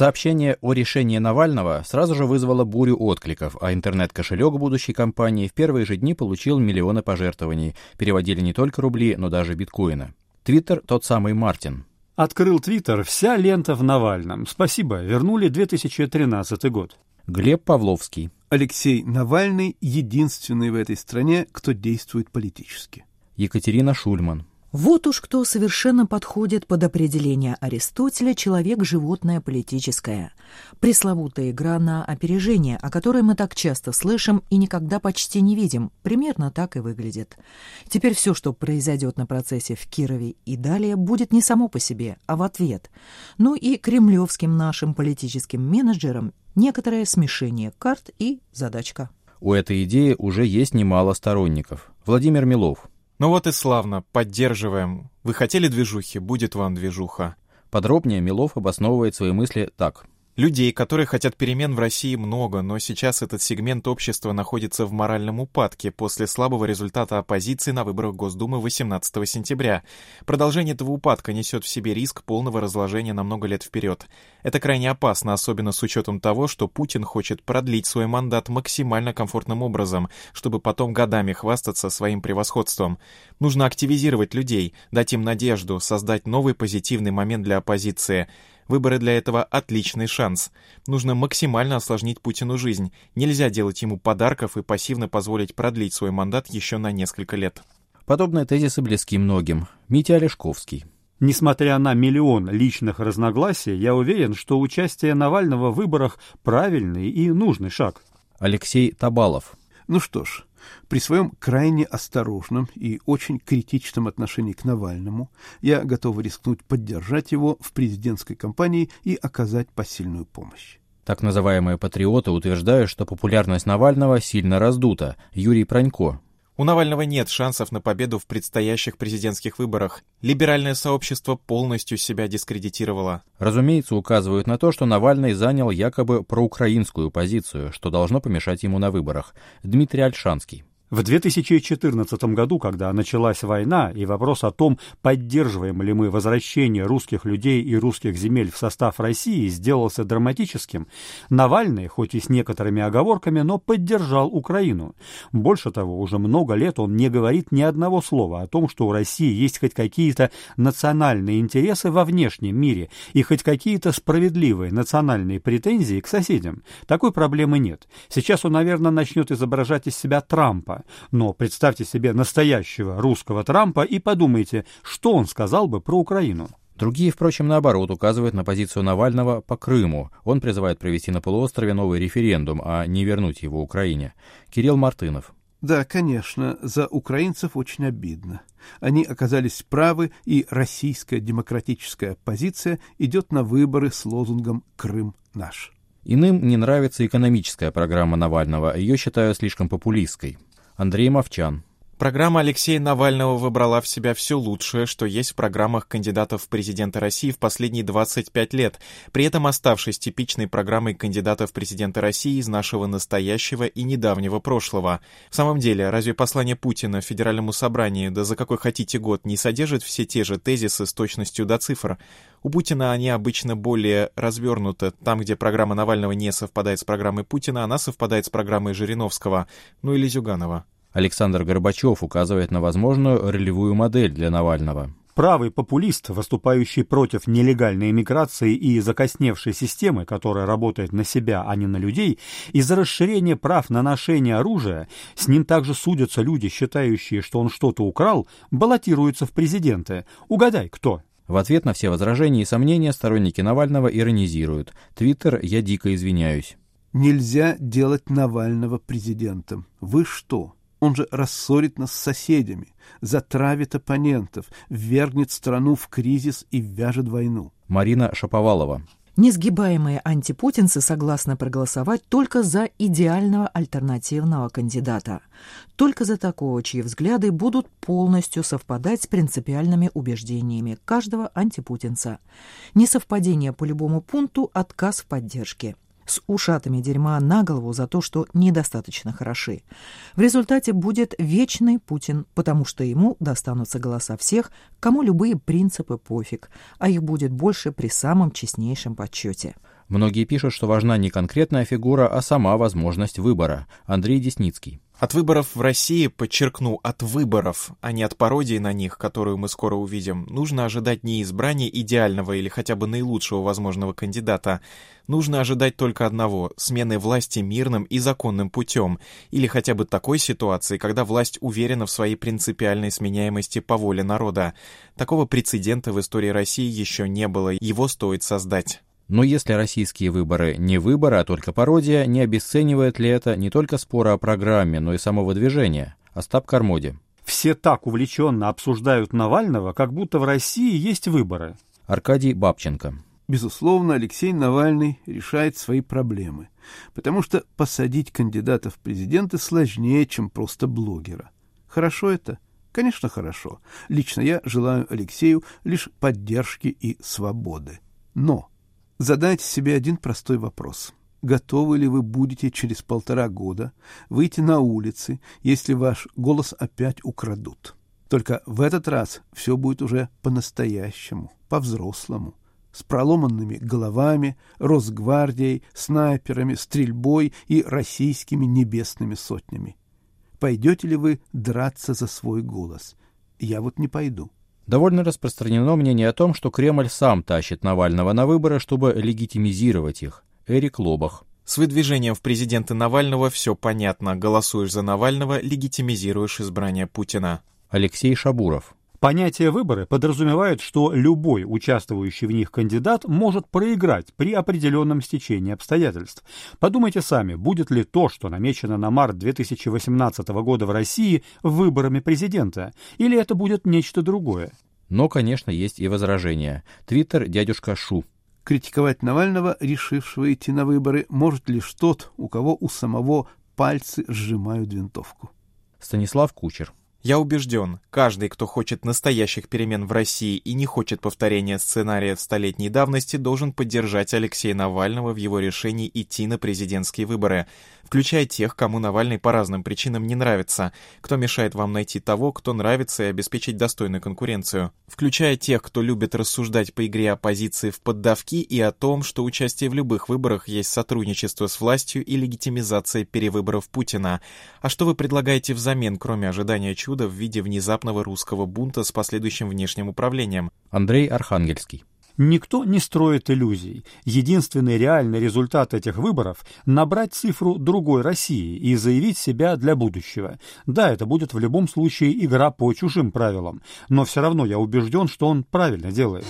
Сообщение о решении Навального сразу же вызвало бурю откликов, а интернет-кошелек будущей компании в первые же дни получил миллионы пожертвований. Переводили не только рубли, но даже биткоины. Твиттер тот самый Мартин. Открыл Твиттер, вся лента в Навальном. Спасибо, вернули 2013 год. Глеб Павловский. Алексей Навальный единственный в этой стране, кто действует политически. Екатерина Шульман. Вот уж кто совершенно подходит под определение Аристотеля «человек-животное политическое». Пресловутая игра на опережение, о которой мы так часто слышим и никогда почти не видим, примерно так и выглядит. Теперь все, что произойдет на процессе в Кирове и далее, будет не само по себе, а в ответ. Ну и кремлевским нашим политическим менеджерам некоторое смешение карт и задачка. У этой идеи уже есть немало сторонников. Владимир Милов. Ну вот и славно, поддерживаем. Вы хотели движухи, будет вам движуха. Подробнее Милов обосновывает свои мысли так. Людей, которые хотят перемен в России, много, но сейчас этот сегмент общества находится в моральном упадке после слабого результата оппозиции на выборах Госдумы 18 сентября. Продолжение этого упадка несет в себе риск полного разложения на много лет вперед. Это крайне опасно, особенно с учетом того, что Путин хочет продлить свой мандат максимально комфортным образом, чтобы потом годами хвастаться своим превосходством. Нужно активизировать людей, дать им надежду, создать новый позитивный момент для оппозиции — Выборы для этого — отличный шанс. Нужно максимально осложнить Путину жизнь. Нельзя делать ему подарков и пассивно позволить продлить свой мандат еще на несколько лет. Подобные тезисы близки многим. Митя Олешковский. Несмотря на миллион личных разногласий, я уверен, что участие Навального в выборах – правильный и нужный шаг. Алексей Табалов. Ну что ж, при своем крайне осторожном и очень критичном отношении к Навальному я готов рискнуть поддержать его в президентской кампании и оказать посильную помощь. Так называемые патриоты утверждают, что популярность Навального сильно раздута. Юрий Пронько, у Навального нет шансов на победу в предстоящих президентских выборах. Либеральное сообщество полностью себя дискредитировало. Разумеется, указывают на то, что Навальный занял якобы проукраинскую позицию, что должно помешать ему на выборах. Дмитрий Альшанский. В 2014 году, когда началась война, и вопрос о том, поддерживаем ли мы возвращение русских людей и русских земель в состав России, сделался драматическим, Навальный, хоть и с некоторыми оговорками, но поддержал Украину. Больше того, уже много лет он не говорит ни одного слова о том, что у России есть хоть какие-то национальные интересы во внешнем мире и хоть какие-то справедливые национальные претензии к соседям. Такой проблемы нет. Сейчас он, наверное, начнет изображать из себя Трампа, но представьте себе настоящего русского Трампа и подумайте, что он сказал бы про Украину. Другие, впрочем, наоборот, указывают на позицию Навального по Крыму. Он призывает провести на полуострове новый референдум, а не вернуть его Украине. Кирилл Мартынов. Да, конечно, за украинцев очень обидно. Они оказались правы, и российская демократическая оппозиция идет на выборы с лозунгом «Крым наш». Иным не нравится экономическая программа Навального, ее считают слишком популистской. Андрей Мовчан. Программа Алексея Навального выбрала в себя все лучшее, что есть в программах кандидатов в президенты России в последние 25 лет, при этом оставшись типичной программой кандидатов в президенты России из нашего настоящего и недавнего прошлого. В самом деле, разве послание Путина Федеральному собранию, да за какой хотите год, не содержит все те же тезисы с точностью до цифр? У Путина они обычно более развернуты. Там, где программа Навального не совпадает с программой Путина, она совпадает с программой Жириновского, ну или Зюганова. Александр Горбачев указывает на возможную ролевую модель для Навального. Правый популист, выступающий против нелегальной иммиграции и закосневшей системы, которая работает на себя, а не на людей, из-за расширения прав на ношение оружия, с ним также судятся люди, считающие, что он что-то украл, баллотируются в президенты. Угадай, кто? В ответ на все возражения и сомнения сторонники Навального иронизируют. Твиттер «Я дико извиняюсь». Нельзя делать Навального президентом. Вы что? Он же рассорит нас с соседями, затравит оппонентов, ввергнет страну в кризис и вяжет войну. Марина Шаповалова. Несгибаемые антипутинцы согласны проголосовать только за идеального альтернативного кандидата, только за такого, чьи взгляды будут полностью совпадать с принципиальными убеждениями каждого антипутинца. Несовпадение по любому пункту – отказ в поддержке с ушатами дерьма на голову за то, что недостаточно хороши. В результате будет вечный Путин, потому что ему достанутся голоса всех, кому любые принципы пофиг, а их будет больше при самом честнейшем подсчете. Многие пишут, что важна не конкретная фигура, а сама возможность выбора. Андрей Десницкий. От выборов в России, подчеркну, от выборов, а не от пародии на них, которую мы скоро увидим, нужно ожидать не избрания идеального или хотя бы наилучшего возможного кандидата. Нужно ожидать только одного — смены власти мирным и законным путем, или хотя бы такой ситуации, когда власть уверена в своей принципиальной сменяемости по воле народа. Такого прецедента в истории России еще не было, его стоит создать. Но если российские выборы не выборы, а только пародия, не обесценивает ли это не только споры о программе, но и самого движения? Остап Кармоди. Все так увлеченно обсуждают Навального, как будто в России есть выборы. Аркадий Бабченко. Безусловно, Алексей Навальный решает свои проблемы, потому что посадить кандидата в президенты сложнее, чем просто блогера. Хорошо это? Конечно, хорошо. Лично я желаю Алексею лишь поддержки и свободы. Но Задайте себе один простой вопрос. Готовы ли вы будете через полтора года выйти на улицы, если ваш голос опять украдут? Только в этот раз все будет уже по-настоящему, по-взрослому, с проломанными головами, Росгвардией, снайперами, стрельбой и российскими небесными сотнями. Пойдете ли вы драться за свой голос? Я вот не пойду. Довольно распространено мнение о том, что Кремль сам тащит Навального на выборы, чтобы легитимизировать их. Эрик Лобах. С выдвижением в президенты Навального все понятно. Голосуешь за Навального, легитимизируешь избрание Путина. Алексей Шабуров. Понятие выборы подразумевает, что любой участвующий в них кандидат может проиграть при определенном стечении обстоятельств. Подумайте сами, будет ли то, что намечено на март 2018 года в России, выборами президента, или это будет нечто другое? Но, конечно, есть и возражения. Твиттер дядюшка Шу. Критиковать Навального, решившего идти на выборы, может лишь тот, у кого у самого пальцы сжимают винтовку. Станислав Кучер. Я убежден, каждый, кто хочет настоящих перемен в России и не хочет повторения сценария столетней давности, должен поддержать Алексея Навального в его решении идти на президентские выборы, включая тех, кому Навальный по разным причинам не нравится, кто мешает вам найти того, кто нравится и обеспечить достойную конкуренцию, включая тех, кто любит рассуждать по игре оппозиции в поддавки и о том, что участие в любых выборах есть сотрудничество с властью и легитимизация перевыборов Путина. А что вы предлагаете взамен, кроме ожидания чуда? Чудо в виде внезапного русского бунта с последующим внешним управлением. Андрей Архангельский. Никто не строит иллюзий. Единственный реальный результат этих выборов – набрать цифру другой России и заявить себя для будущего. Да, это будет в любом случае игра по чужим правилам, но все равно я убежден, что он правильно делает.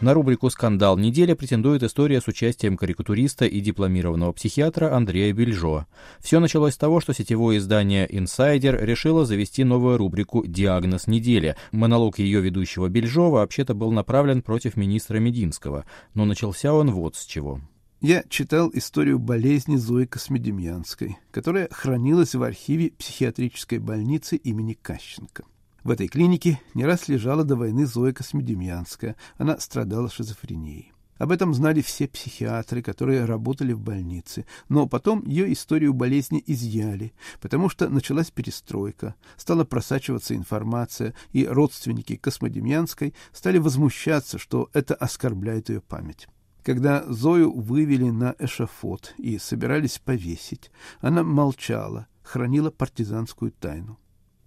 На рубрику «Скандал недели» претендует история с участием карикатуриста и дипломированного психиатра Андрея Бельжо. Все началось с того, что сетевое издание «Инсайдер» решило завести новую рубрику «Диагноз недели». Монолог ее ведущего Бельжо вообще-то был направлен против министра Мединского, но начался он вот с чего. Я читал историю болезни Зои Космодемьянской, которая хранилась в архиве психиатрической больницы имени Кащенко. В этой клинике не раз лежала до войны Зоя Космедемьянская. Она страдала шизофренией. Об этом знали все психиатры, которые работали в больнице. Но потом ее историю болезни изъяли, потому что началась перестройка, стала просачиваться информация, и родственники Космодемьянской стали возмущаться, что это оскорбляет ее память. Когда Зою вывели на эшафот и собирались повесить, она молчала, хранила партизанскую тайну.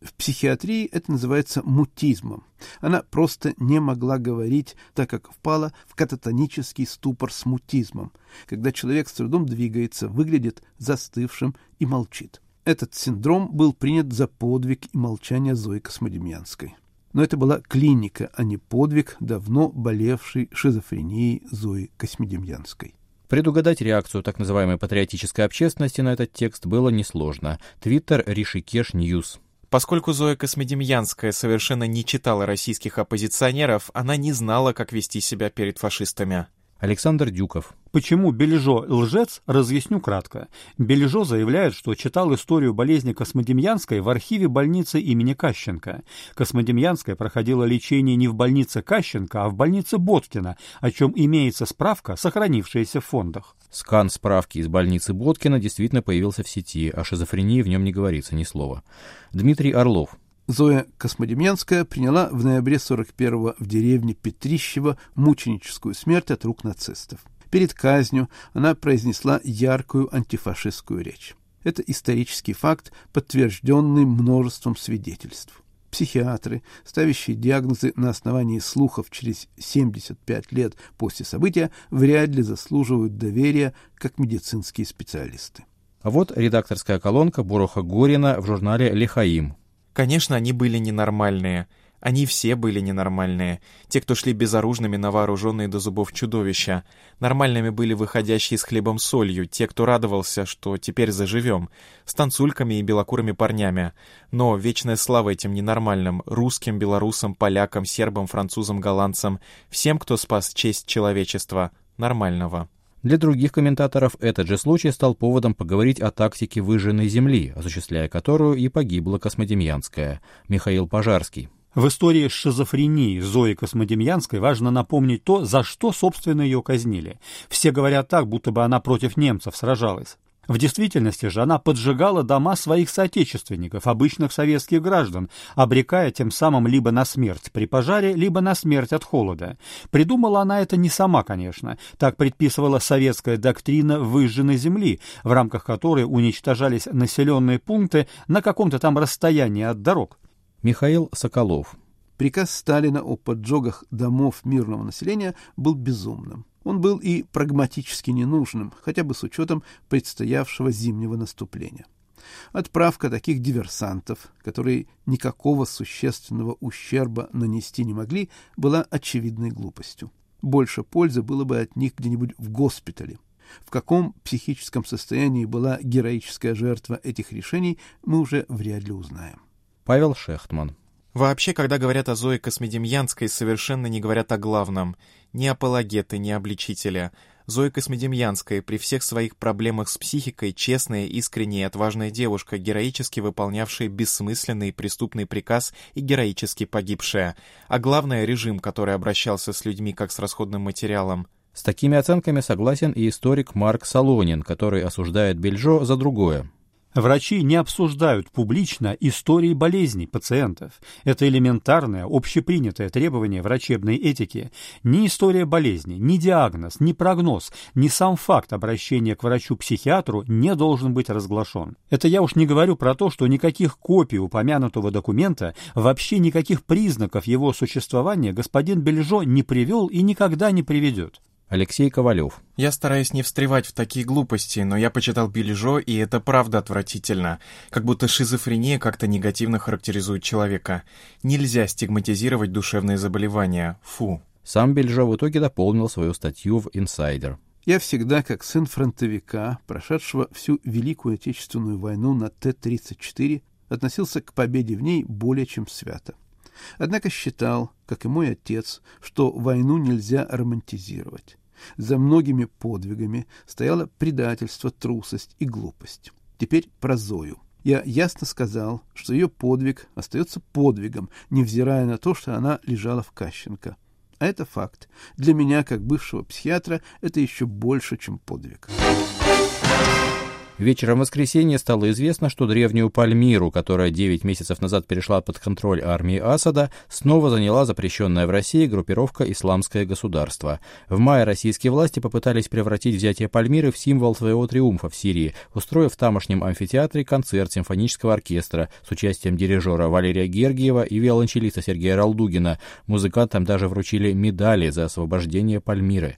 В психиатрии это называется мутизмом. Она просто не могла говорить, так как впала в кататонический ступор с мутизмом, когда человек с трудом двигается, выглядит застывшим и молчит. Этот синдром был принят за подвиг и молчание Зои Космодемьянской. Но это была клиника, а не подвиг давно болевшей шизофренией Зои Космодемьянской. Предугадать реакцию так называемой патриотической общественности на этот текст было несложно. Твиттер Rishikesh News. Поскольку Зоя Космедемьянская совершенно не читала российских оппозиционеров, она не знала, как вести себя перед фашистами. Александр Дюков. Почему Бележо лжец, разъясню кратко. Бележо заявляет, что читал историю болезни Космодемьянской в архиве больницы имени Кащенко. Космодемьянская проходила лечение не в больнице Кащенко, а в больнице Боткина, о чем имеется справка, сохранившаяся в фондах. Скан справки из больницы Боткина действительно появился в сети, о шизофрении в нем не говорится ни слова. Дмитрий Орлов. Зоя Космодемьянская приняла в ноябре 41-го в деревне Петрищево мученическую смерть от рук нацистов. Перед казнью она произнесла яркую антифашистскую речь. Это исторический факт, подтвержденный множеством свидетельств. Психиатры, ставящие диагнозы на основании слухов через 75 лет после события, вряд ли заслуживают доверия как медицинские специалисты. А вот редакторская колонка Буруха Горина в журнале «Лихаим». Конечно, они были ненормальные. Они все были ненормальные. Те, кто шли безоружными на вооруженные до зубов чудовища. Нормальными были выходящие с хлебом солью, те, кто радовался, что теперь заживем, с танцульками и белокурыми парнями. Но вечная слава этим ненормальным, русским, белорусам, полякам, сербам, французам, голландцам, всем, кто спас честь человечества, нормального. Для других комментаторов этот же случай стал поводом поговорить о тактике выжженной земли, осуществляя которую и погибла Космодемьянская. Михаил Пожарский. В истории шизофрении Зои Космодемьянской важно напомнить то, за что, собственно, ее казнили. Все говорят так, будто бы она против немцев сражалась. В действительности же она поджигала дома своих соотечественников, обычных советских граждан, обрекая тем самым либо на смерть при пожаре, либо на смерть от холода. Придумала она это не сама, конечно. Так предписывала советская доктрина выжженной земли, в рамках которой уничтожались населенные пункты на каком-то там расстоянии от дорог. Михаил Соколов. Приказ Сталина о поджогах домов мирного населения был безумным. Он был и прагматически ненужным, хотя бы с учетом предстоявшего зимнего наступления. Отправка таких диверсантов, которые никакого существенного ущерба нанести не могли, была очевидной глупостью. Больше пользы было бы от них где-нибудь в госпитале. В каком психическом состоянии была героическая жертва этих решений, мы уже вряд ли узнаем. Павел Шехтман. Вообще, когда говорят о Зое Космедемьянской, совершенно не говорят о главном. Ни апологеты, ни обличителя. Зоя Космедемьянская при всех своих проблемах с психикой честная, искренняя и отважная девушка, героически выполнявшая бессмысленный преступный приказ и героически погибшая. А главное — режим, который обращался с людьми как с расходным материалом. С такими оценками согласен и историк Марк Солонин, который осуждает Бельжо за другое. Врачи не обсуждают публично истории болезней пациентов. Это элементарное, общепринятое требование врачебной этики. Ни история болезни, ни диагноз, ни прогноз, ни сам факт обращения к врачу-психиатру не должен быть разглашен. Это я уж не говорю про то, что никаких копий упомянутого документа, вообще никаких признаков его существования господин Бельжо не привел и никогда не приведет. Алексей Ковалев. Я стараюсь не встревать в такие глупости, но я почитал Бележо, и это правда отвратительно. Как будто шизофрения как-то негативно характеризует человека. Нельзя стигматизировать душевные заболевания. Фу. Сам Бельжо в итоге дополнил свою статью в «Инсайдер». Я всегда, как сын фронтовика, прошедшего всю Великую Отечественную войну на Т-34, относился к победе в ней более чем свято. Однако считал, как и мой отец, что войну нельзя романтизировать. За многими подвигами стояло предательство, трусость и глупость. Теперь про Зою. Я ясно сказал, что ее подвиг остается подвигом, невзирая на то, что она лежала в Кащенко. А это факт. Для меня, как бывшего психиатра, это еще больше, чем подвиг. Вечером воскресенья стало известно, что древнюю Пальмиру, которая 9 месяцев назад перешла под контроль армии Асада, снова заняла запрещенная в России группировка «Исламское государство». В мае российские власти попытались превратить взятие Пальмиры в символ своего триумфа в Сирии, устроив в тамошнем амфитеатре концерт симфонического оркестра с участием дирижера Валерия Гергиева и виолончелиста Сергея Ралдугина. Музыкантам даже вручили медали за освобождение Пальмиры.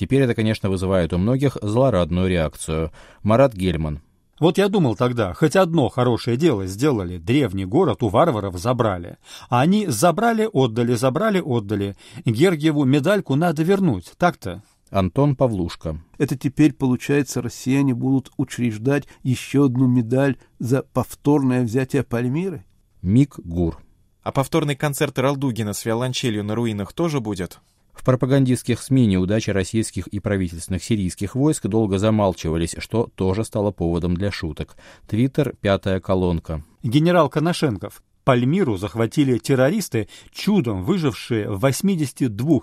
Теперь это, конечно, вызывает у многих злорадную реакцию. Марат Гельман. Вот я думал тогда, хоть одно хорошее дело сделали, древний город у варваров забрали. А они забрали, отдали, забрали, отдали. Гергиеву медальку надо вернуть, так-то? Антон Павлушка. Это теперь, получается, россияне будут учреждать еще одну медаль за повторное взятие Пальмиры? Мик Гур. А повторный концерт Ралдугина с виолончелью на руинах тоже будет? В пропагандистских СМИ неудачи российских и правительственных сирийских войск долго замалчивались, что тоже стало поводом для шуток. Твиттер, пятая колонка. Генерал Коношенков. Пальмиру захватили террористы, чудом выжившие в 82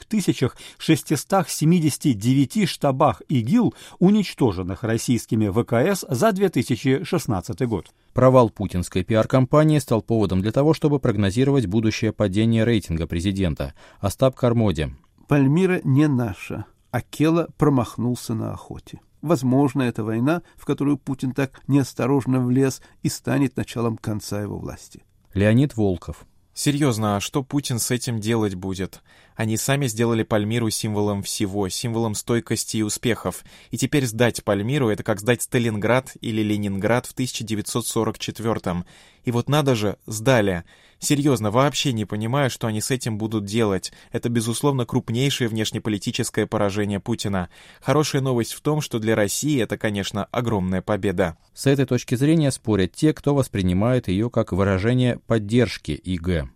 679 штабах ИГИЛ, уничтоженных российскими ВКС за 2016 год. Провал путинской пиар-компании стал поводом для того, чтобы прогнозировать будущее падение рейтинга президента. Остап Кармоди. Пальмира не наша. Акела промахнулся на охоте. Возможно, эта война, в которую Путин так неосторожно влез, и станет началом конца его власти. Леонид Волков. Серьезно, а что Путин с этим делать будет? Они сами сделали Пальмиру символом всего, символом стойкости и успехов. И теперь сдать Пальмиру — это как сдать Сталинград или Ленинград в 1944-м. И вот надо же, сдали. Серьезно, вообще не понимаю, что они с этим будут делать. Это, безусловно, крупнейшее внешнеполитическое поражение Путина. Хорошая новость в том, что для России это, конечно, огромная победа. С этой точки зрения спорят те, кто воспринимает ее как выражение поддержки ИГ.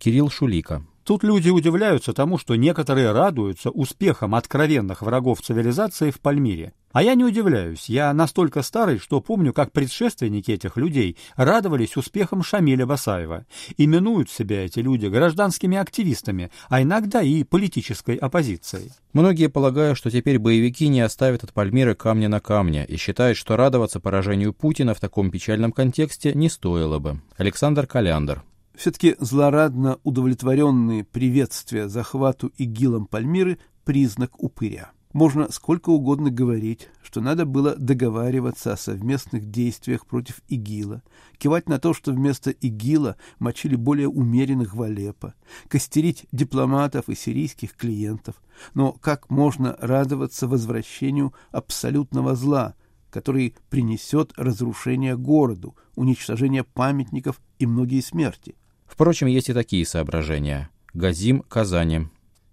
Кирилл Шулика. Тут люди удивляются тому, что некоторые радуются успехам откровенных врагов цивилизации в Пальмире. А я не удивляюсь, я настолько старый, что помню, как предшественники этих людей радовались успехам Шамиля Басаева. Именуют себя эти люди гражданскими активистами, а иногда и политической оппозицией. Многие полагают, что теперь боевики не оставят от Пальмиры камня на камне и считают, что радоваться поражению Путина в таком печальном контексте не стоило бы. Александр Каляндр. Все-таки злорадно удовлетворенные приветствия захвату ИГИЛом Пальмиры – признак упыря. Можно сколько угодно говорить, что надо было договариваться о совместных действиях против ИГИЛа, кивать на то, что вместо ИГИЛа мочили более умеренных в костерить дипломатов и сирийских клиентов. Но как можно радоваться возвращению абсолютного зла, который принесет разрушение городу, уничтожение памятников и многие смерти? Впрочем, есть и такие соображения. Газим, Казани.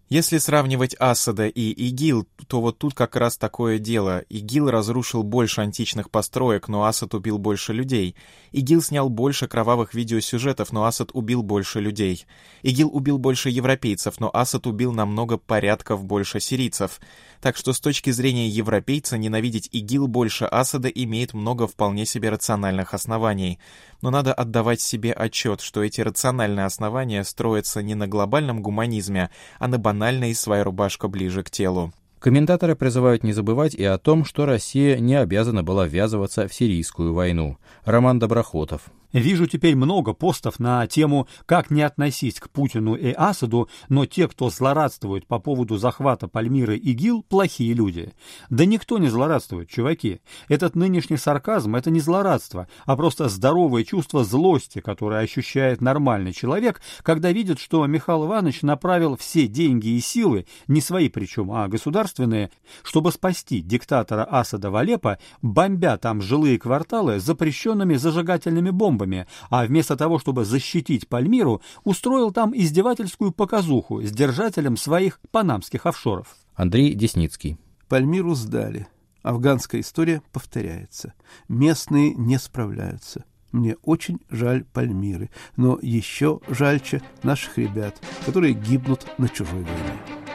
Если сравнивать Асада и ИГИЛ, то вот тут как раз такое дело. ИГИЛ разрушил больше античных построек, но Асад убил больше людей. ИГИЛ снял больше кровавых видеосюжетов, но Асад убил больше людей. ИГИЛ убил больше европейцев, но Асад убил намного порядков больше сирийцев. Так что с точки зрения европейца ненавидеть ИГИЛ больше Асада имеет много вполне себе рациональных оснований. Но надо отдавать себе отчет, что эти рациональные основания строятся не на глобальном гуманизме, а на банальной «своя рубашка ближе к телу». Комментаторы призывают не забывать и о том, что Россия не обязана была ввязываться в сирийскую войну. Роман Доброхотов. Вижу теперь много постов на тему «Как не относись к Путину и Асаду, но те, кто злорадствует по поводу захвата Пальмиры и ГИЛ, плохие люди». Да никто не злорадствует, чуваки. Этот нынешний сарказм – это не злорадство, а просто здоровое чувство злости, которое ощущает нормальный человек, когда видит, что Михаил Иванович направил все деньги и силы, не свои причем, а государственные, чтобы спасти диктатора Асада в Алеппо, бомбя там жилые кварталы запрещенными зажигательными бомбами, бомбами, а вместо того, чтобы защитить Пальмиру, устроил там издевательскую показуху с держателем своих панамских офшоров. Андрей Десницкий. Пальмиру сдали. Афганская история повторяется. Местные не справляются. Мне очень жаль Пальмиры, но еще жальче наших ребят, которые гибнут на чужой войне.